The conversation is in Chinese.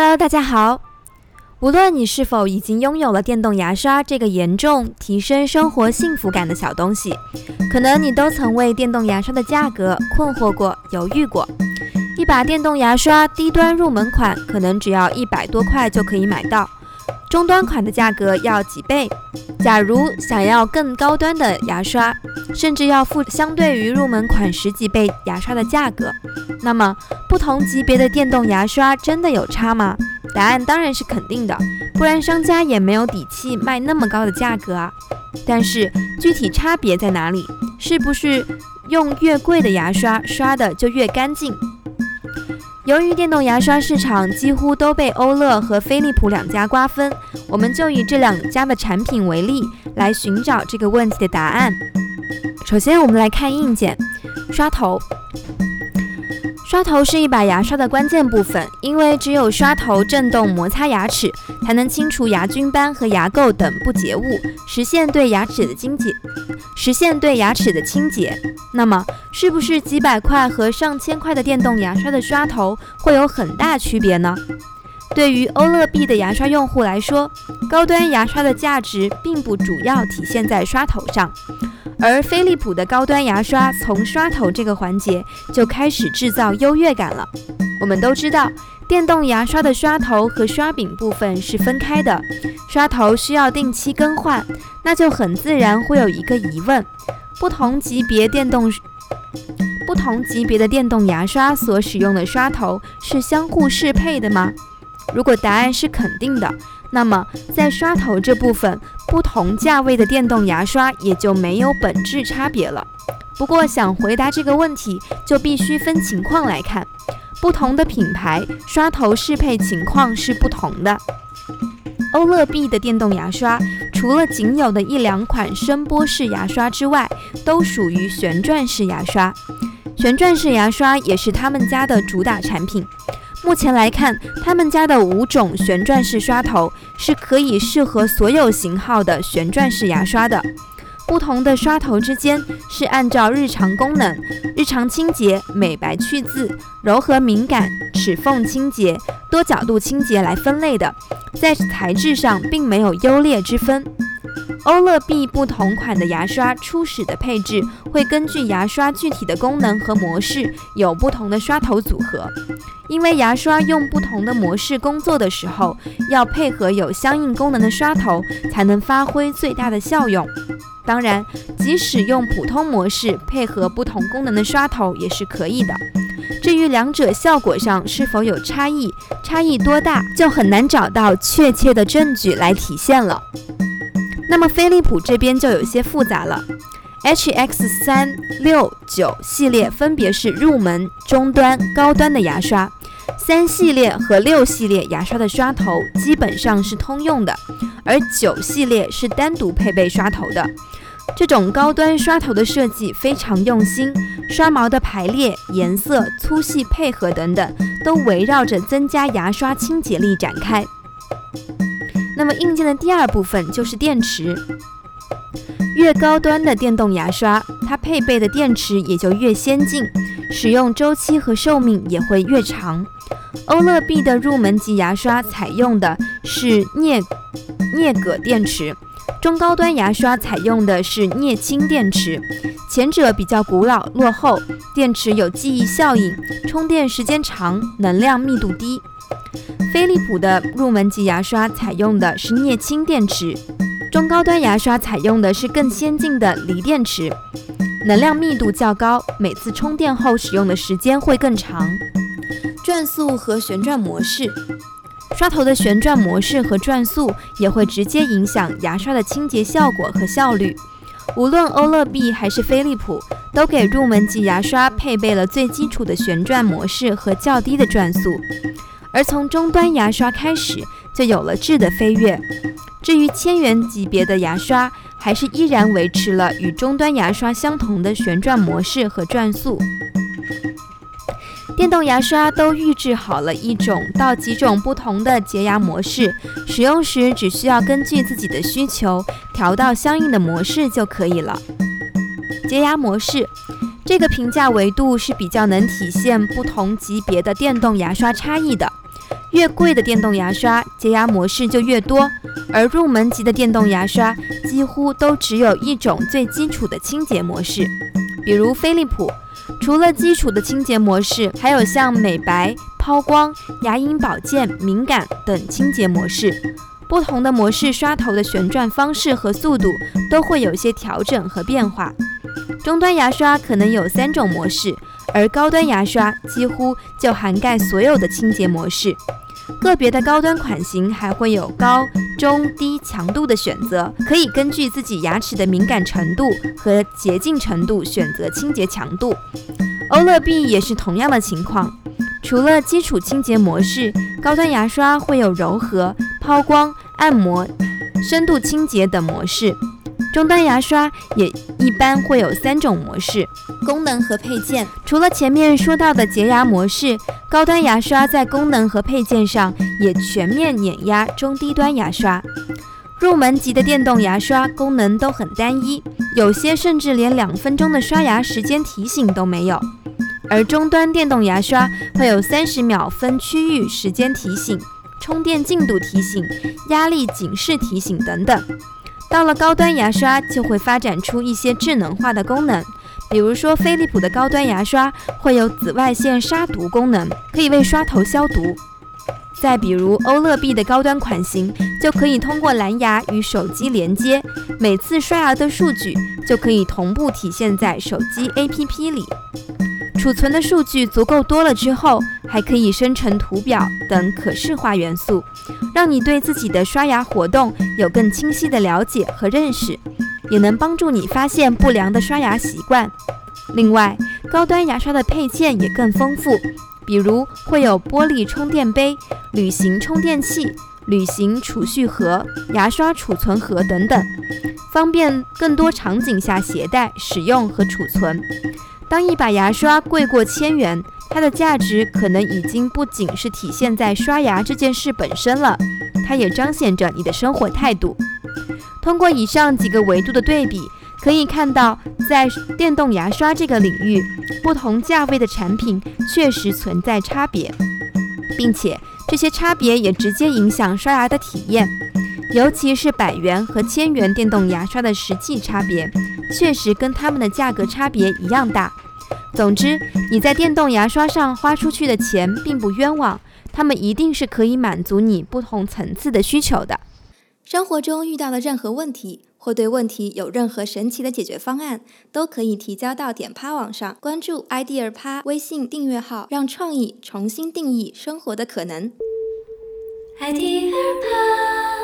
Hello，大家好。无论你是否已经拥有了电动牙刷这个严重提升生活幸福感的小东西，可能你都曾为电动牙刷的价格困惑过、犹豫过。一把电动牙刷低端入门款可能只要一百多块就可以买到，中端款的价格要几倍。假如想要更高端的牙刷，甚至要付相对于入门款十几倍牙刷的价格，那么不同级别的电动牙刷真的有差吗？答案当然是肯定的，不然商家也没有底气卖那么高的价格啊。但是具体差别在哪里？是不是用越贵的牙刷刷的就越干净？由于电动牙刷市场几乎都被欧乐和飞利浦两家瓜分，我们就以这两家的产品为例，来寻找这个问题的答案。首先，我们来看硬件，刷头。刷头是一把牙刷的关键部分，因为只有刷头震动摩擦牙齿，才能清除牙菌斑和牙垢等不洁物，实现对牙齿的清洁。实现对牙齿的清洁。那么，是不是几百块和上千块的电动牙刷的刷头会有很大区别呢？对于欧乐 B 的牙刷用户来说，高端牙刷的价值并不主要体现在刷头上。而飞利浦的高端牙刷从刷头这个环节就开始制造优越感了。我们都知道，电动牙刷的刷头和刷柄部分是分开的，刷头需要定期更换，那就很自然会有一个疑问：不同级别电动不同级别的电动牙刷所使用的刷头是相互适配的吗？如果答案是肯定的。那么，在刷头这部分，不同价位的电动牙刷也就没有本质差别了。不过，想回答这个问题，就必须分情况来看，不同的品牌刷头适配情况是不同的。欧乐 B 的电动牙刷，除了仅有的一两款声波式牙刷之外，都属于旋转式牙刷。旋转式牙刷也是他们家的主打产品。目前来看，他们家的五种旋转式刷头是可以适合所有型号的旋转式牙刷的。不同的刷头之间是按照日常功能、日常清洁、美白去渍、柔和敏感、齿缝清洁、多角度清洁来分类的，在材质上并没有优劣之分。欧乐 B 不同款的牙刷初始的配置会根据牙刷具体的功能和模式有不同的刷头组合，因为牙刷用不同的模式工作的时候，要配合有相应功能的刷头才能发挥最大的效用。当然，即使用普通模式配合不同功能的刷头也是可以的。至于两者效果上是否有差异，差异多大，就很难找到确切的证据来体现了。那么飞利浦这边就有些复杂了，HX 三六九系列分别是入门、中端、高端的牙刷，三系列和六系列牙刷的刷头基本上是通用的，而九系列是单独配备刷头的。这种高端刷头的设计非常用心，刷毛的排列、颜色、粗细配合等等，都围绕着增加牙刷清洁力展开。那么硬件的第二部分就是电池，越高端的电动牙刷，它配备的电池也就越先进，使用周期和寿命也会越长。欧乐 B 的入门级牙刷采用的是镍镍镉电池，中高端牙刷采用的是镍氢电池，前者比较古老落后，电池有记忆效应，充电时间长，能量密度低。飞利浦的入门级牙刷采用的是镍氢电池，中高端牙刷采用的是更先进的锂电池，能量密度较高，每次充电后使用的时间会更长。转速和旋转模式，刷头的旋转模式和转速也会直接影响牙刷的清洁效果和效率。无论欧乐 B 还是飞利浦，都给入门级牙刷配备了最基础的旋转模式和较低的转速。而从终端牙刷开始，就有了质的飞跃。至于千元级别的牙刷，还是依然维持了与终端牙刷相同的旋转模式和转速。电动牙刷都预制好了一种到几种不同的洁牙模式，使用时只需要根据自己的需求调到相应的模式就可以了。洁牙模式。这个评价维度是比较能体现不同级别的电动牙刷差异的。越贵的电动牙刷，洁牙模式就越多，而入门级的电动牙刷几乎都只有一种最基础的清洁模式。比如飞利浦，除了基础的清洁模式，还有像美白、抛光、牙龈保健、敏感等清洁模式。不同的模式刷头的旋转方式和速度都会有些调整和变化。终端牙刷可能有三种模式。而高端牙刷几乎就涵盖所有的清洁模式，个别的高端款型还会有高、中、低强度的选择，可以根据自己牙齿的敏感程度和洁净程度选择清洁强度。欧乐 B 也是同样的情况，除了基础清洁模式，高端牙刷会有柔和、抛光、按摩、深度清洁等模式。中端牙刷也一般会有三种模式，功能和配件。除了前面说到的洁牙模式，高端牙刷在功能和配件上也全面碾压中低端牙刷。入门级的电动牙刷功能都很单一，有些甚至连两分钟的刷牙时间提醒都没有。而中端电动牙刷会有三十秒分区域时间提醒、充电进度提醒、压力警示提醒等等。到了高端牙刷，就会发展出一些智能化的功能，比如说飞利浦的高端牙刷会有紫外线杀毒功能，可以为刷头消毒；再比如欧乐 B 的高端款型，就可以通过蓝牙与手机连接，每次刷牙的数据就可以同步体现在手机 APP 里。储存的数据足够多了之后，还可以生成图表等可视化元素，让你对自己的刷牙活动有更清晰的了解和认识，也能帮助你发现不良的刷牙习惯。另外，高端牙刷的配件也更丰富，比如会有玻璃充电杯、旅行充电器、旅行储蓄盒、牙刷储存盒等等，方便更多场景下携带、使用和储存。当一把牙刷贵过千元，它的价值可能已经不仅是体现在刷牙这件事本身了，它也彰显着你的生活态度。通过以上几个维度的对比，可以看到，在电动牙刷这个领域，不同价位的产品确实存在差别，并且这些差别也直接影响刷牙的体验，尤其是百元和千元电动牙刷的实际差别。确实跟它们的价格差别一样大。总之，你在电动牙刷上花出去的钱并不冤枉，它们一定是可以满足你不同层次的需求的。生活中遇到的任何问题，或对问题有任何神奇的解决方案，都可以提交到点趴网上，关注 idea 趴微信订阅号，让创意重新定义生活的可能。idea 趴。